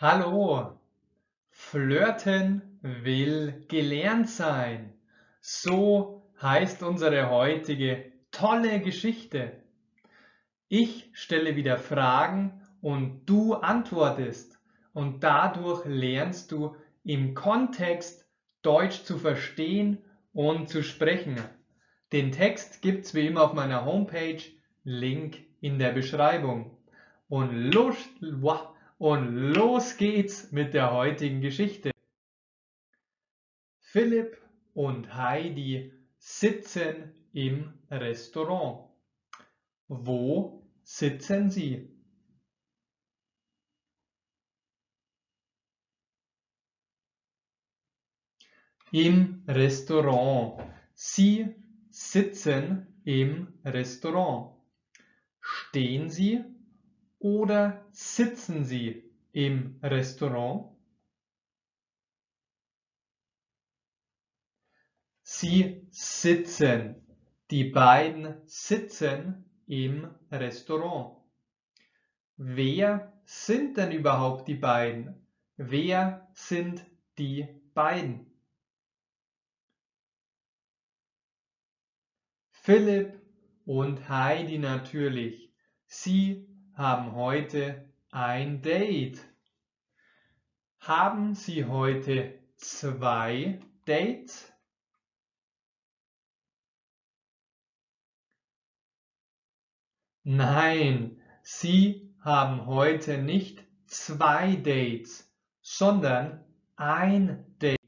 Hallo, Flirten will gelernt sein. So heißt unsere heutige tolle Geschichte. Ich stelle wieder Fragen und du antwortest und dadurch lernst du im Kontext Deutsch zu verstehen und zu sprechen. Den Text gibt's wie immer auf meiner Homepage, Link in der Beschreibung. Und los, und los geht's mit der heutigen Geschichte. Philipp und Heidi sitzen im Restaurant. Wo sitzen sie? Im Restaurant. Sie sitzen im Restaurant. Stehen Sie oder sitzen Sie im Restaurant? Sie sitzen. Die beiden sitzen im Restaurant. Wer sind denn überhaupt die beiden? Wer sind die beiden? Philipp und Heidi natürlich. Sie haben heute ein Date. Haben Sie heute zwei Dates? Nein, Sie haben heute nicht zwei Dates, sondern ein Date.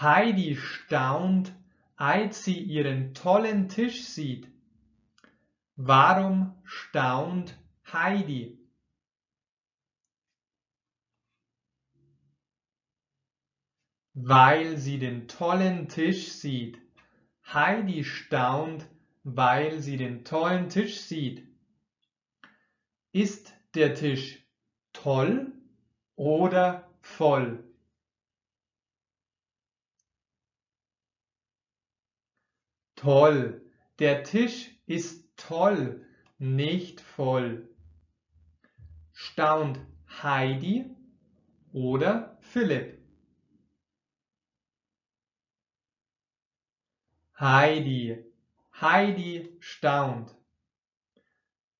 Heidi staunt, als sie ihren tollen Tisch sieht. Warum staunt Heidi? Weil sie den tollen Tisch sieht. Heidi staunt, weil sie den tollen Tisch sieht. Ist der Tisch toll oder voll? Toll. Der Tisch ist toll, nicht voll. Staunt Heidi oder Philipp? Heidi. Heidi staunt.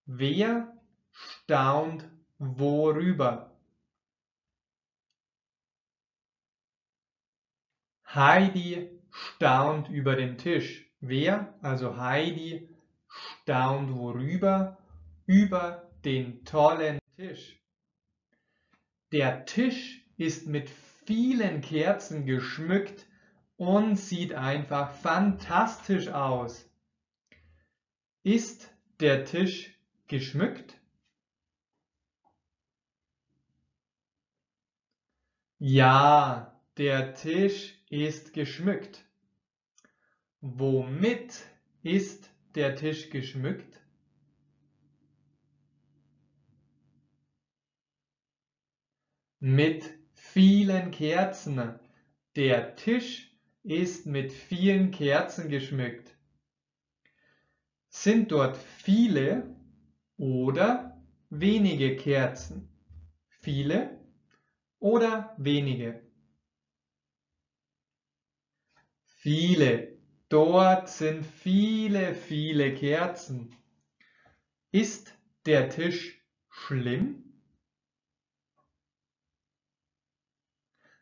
Wer staunt worüber? Heidi staunt über den Tisch. Wer, also Heidi, staunt worüber? Über den tollen Tisch. Der Tisch ist mit vielen Kerzen geschmückt und sieht einfach fantastisch aus. Ist der Tisch geschmückt? Ja, der Tisch ist geschmückt. Womit ist der Tisch geschmückt? Mit vielen Kerzen. Der Tisch ist mit vielen Kerzen geschmückt. Sind dort viele oder wenige Kerzen? Viele oder wenige? Viele. Dort sind viele, viele Kerzen. Ist der Tisch schlimm?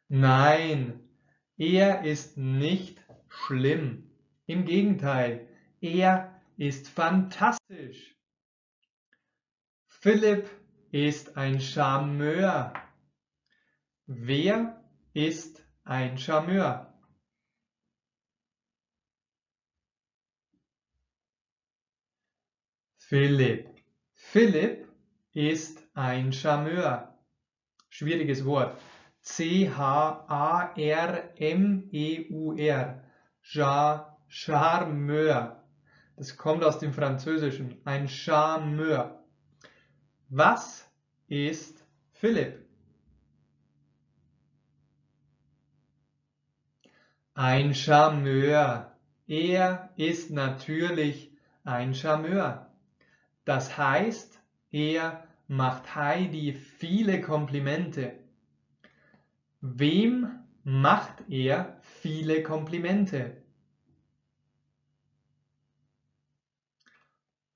Nein, er ist nicht schlimm. Im Gegenteil, er ist fantastisch. Philipp ist ein Charmeur. Wer ist ein Charmeur? Philipp. Philipp ist ein Charmeur. Schwieriges Wort. C-H-A-R-M-E-U-R. Charmeur. Das kommt aus dem Französischen. Ein Charmeur. Was ist Philipp? Ein Charmeur. Er ist natürlich ein Charmeur. Das heißt, er macht Heidi viele Komplimente. Wem macht er viele Komplimente?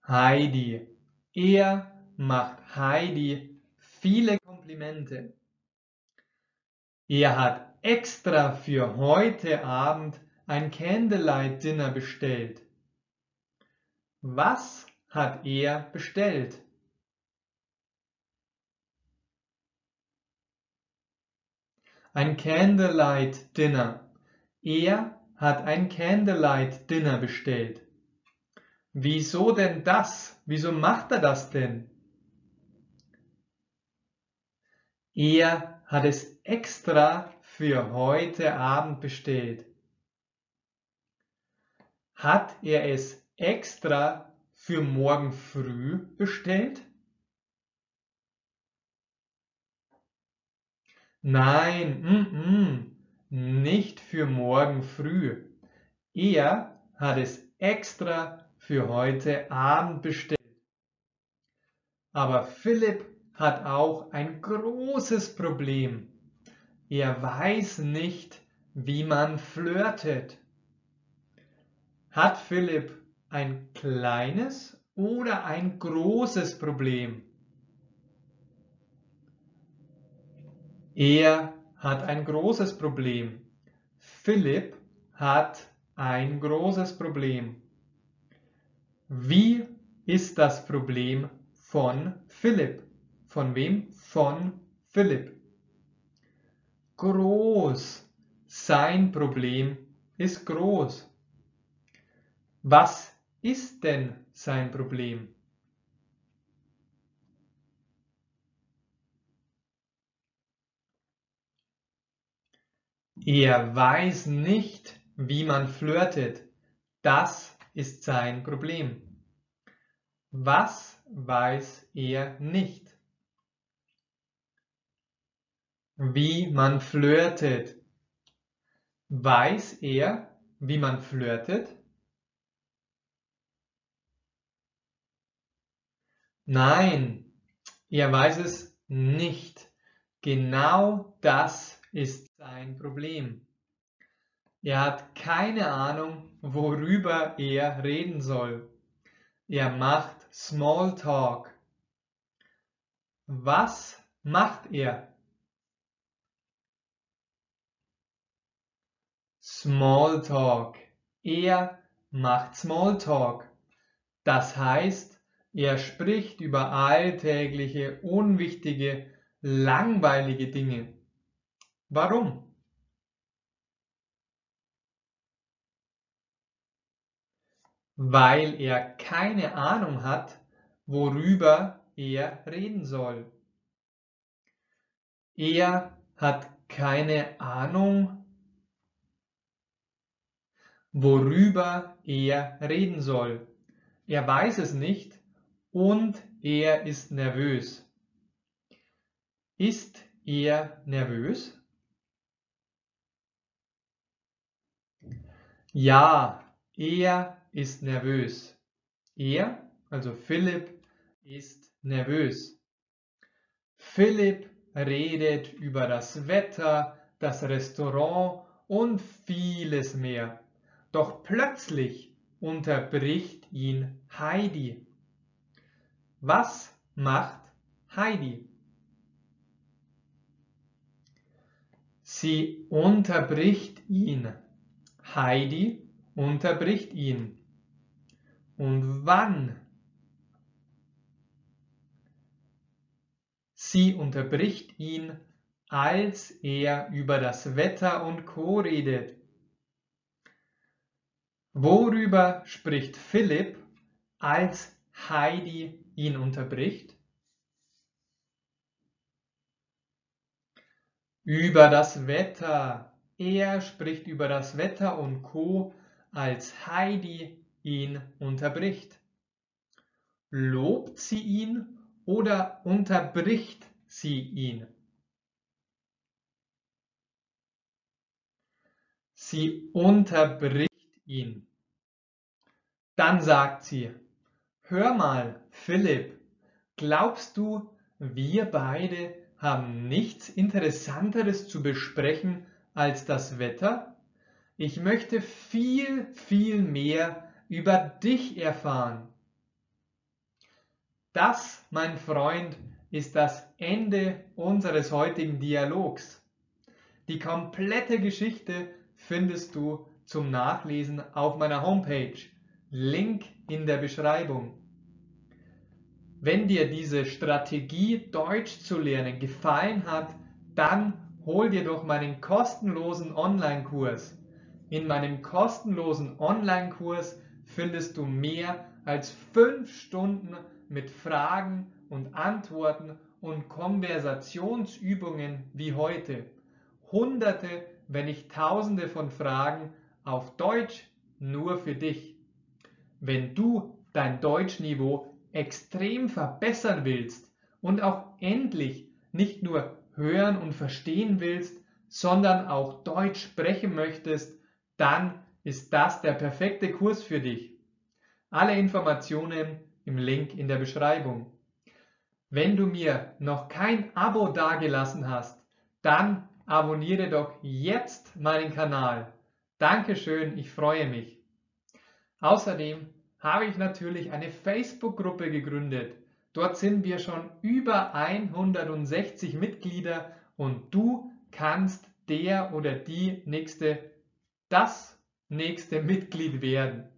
Heidi. Er macht Heidi viele Komplimente. Er hat extra für heute Abend ein Candlelight Dinner bestellt. Was hat er bestellt? Ein Candlelight Dinner. Er hat ein Candlelight Dinner bestellt. Wieso denn das? Wieso macht er das denn? Er hat es extra für heute Abend bestellt. Hat er es extra für morgen früh bestellt? Nein, mm -mm, nicht für morgen früh. Er hat es extra für heute Abend bestellt. Aber Philipp hat auch ein großes Problem. Er weiß nicht, wie man flirtet. Hat Philipp ein kleines oder ein großes Problem? Er hat ein großes Problem. Philipp hat ein großes Problem. Wie ist das Problem von Philipp? Von wem? Von Philipp. Groß. Sein Problem ist groß. Was ist denn sein Problem? Er weiß nicht, wie man flirtet. Das ist sein Problem. Was weiß er nicht? Wie man flirtet. Weiß er, wie man flirtet? Nein, er weiß es nicht. Genau das ist sein Problem. Er hat keine Ahnung, worüber er reden soll. Er macht Smalltalk. Was macht er? Smalltalk. Er macht Smalltalk. Das heißt, er spricht über alltägliche, unwichtige, langweilige Dinge. Warum? Weil er keine Ahnung hat, worüber er reden soll. Er hat keine Ahnung, worüber er reden soll. Er weiß es nicht und er ist nervös. Ist er nervös? Ja, er ist nervös. Er, also Philipp, ist nervös. Philipp redet über das Wetter, das Restaurant und vieles mehr. Doch plötzlich unterbricht ihn Heidi. Was macht Heidi? Sie unterbricht ihn. Heidi unterbricht ihn. Und wann? Sie unterbricht ihn, als er über das Wetter und Co redet. Worüber spricht Philipp, als Heidi ihn unterbricht? Über das Wetter. Er spricht über das Wetter und Co, als Heidi ihn unterbricht. Lobt sie ihn oder unterbricht sie ihn? Sie unterbricht ihn. Dann sagt sie, hör mal, Philipp, glaubst du, wir beide haben nichts Interessanteres zu besprechen als das Wetter? Ich möchte viel, viel mehr über dich erfahren. Das, mein Freund, ist das Ende unseres heutigen Dialogs. Die komplette Geschichte findest du zum Nachlesen auf meiner Homepage. Link in der Beschreibung. Wenn dir diese Strategie Deutsch zu lernen gefallen hat, dann hol dir doch meinen kostenlosen Online-Kurs. In meinem kostenlosen Online-Kurs findest du mehr als fünf Stunden mit Fragen und Antworten und Konversationsübungen wie heute. Hunderte, wenn nicht Tausende von Fragen auf Deutsch nur für dich. Wenn du dein Deutschniveau extrem verbessern willst und auch endlich nicht nur hören und verstehen willst, sondern auch Deutsch sprechen möchtest, dann ist das der perfekte Kurs für dich. Alle Informationen im Link in der Beschreibung. Wenn du mir noch kein Abo dagelassen hast, dann abonniere doch jetzt meinen Kanal. Dankeschön, ich freue mich. Außerdem habe ich natürlich eine Facebook-Gruppe gegründet. Dort sind wir schon über 160 Mitglieder und du kannst der oder die nächste, das nächste Mitglied werden.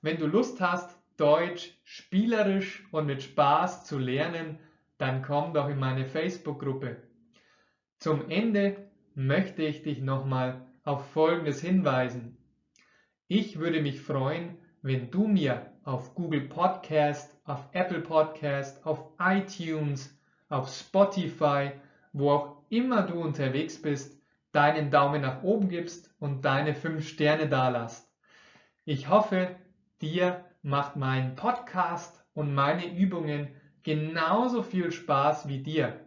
Wenn du Lust hast, Deutsch spielerisch und mit Spaß zu lernen, dann komm doch in meine Facebook-Gruppe. Zum Ende möchte ich dich nochmal auf Folgendes hinweisen. Ich würde mich freuen, wenn du mir auf Google Podcast, auf Apple Podcast, auf iTunes, auf Spotify, wo auch immer du unterwegs bist, deinen Daumen nach oben gibst und deine 5 Sterne dalasst. Ich hoffe, dir macht mein Podcast und meine Übungen genauso viel Spaß wie dir.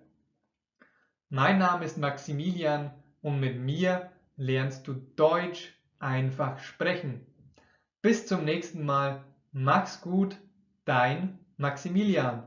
Mein Name ist Maximilian und mit mir lernst du Deutsch einfach sprechen. Bis zum nächsten Mal. Mach's gut, dein Maximilian.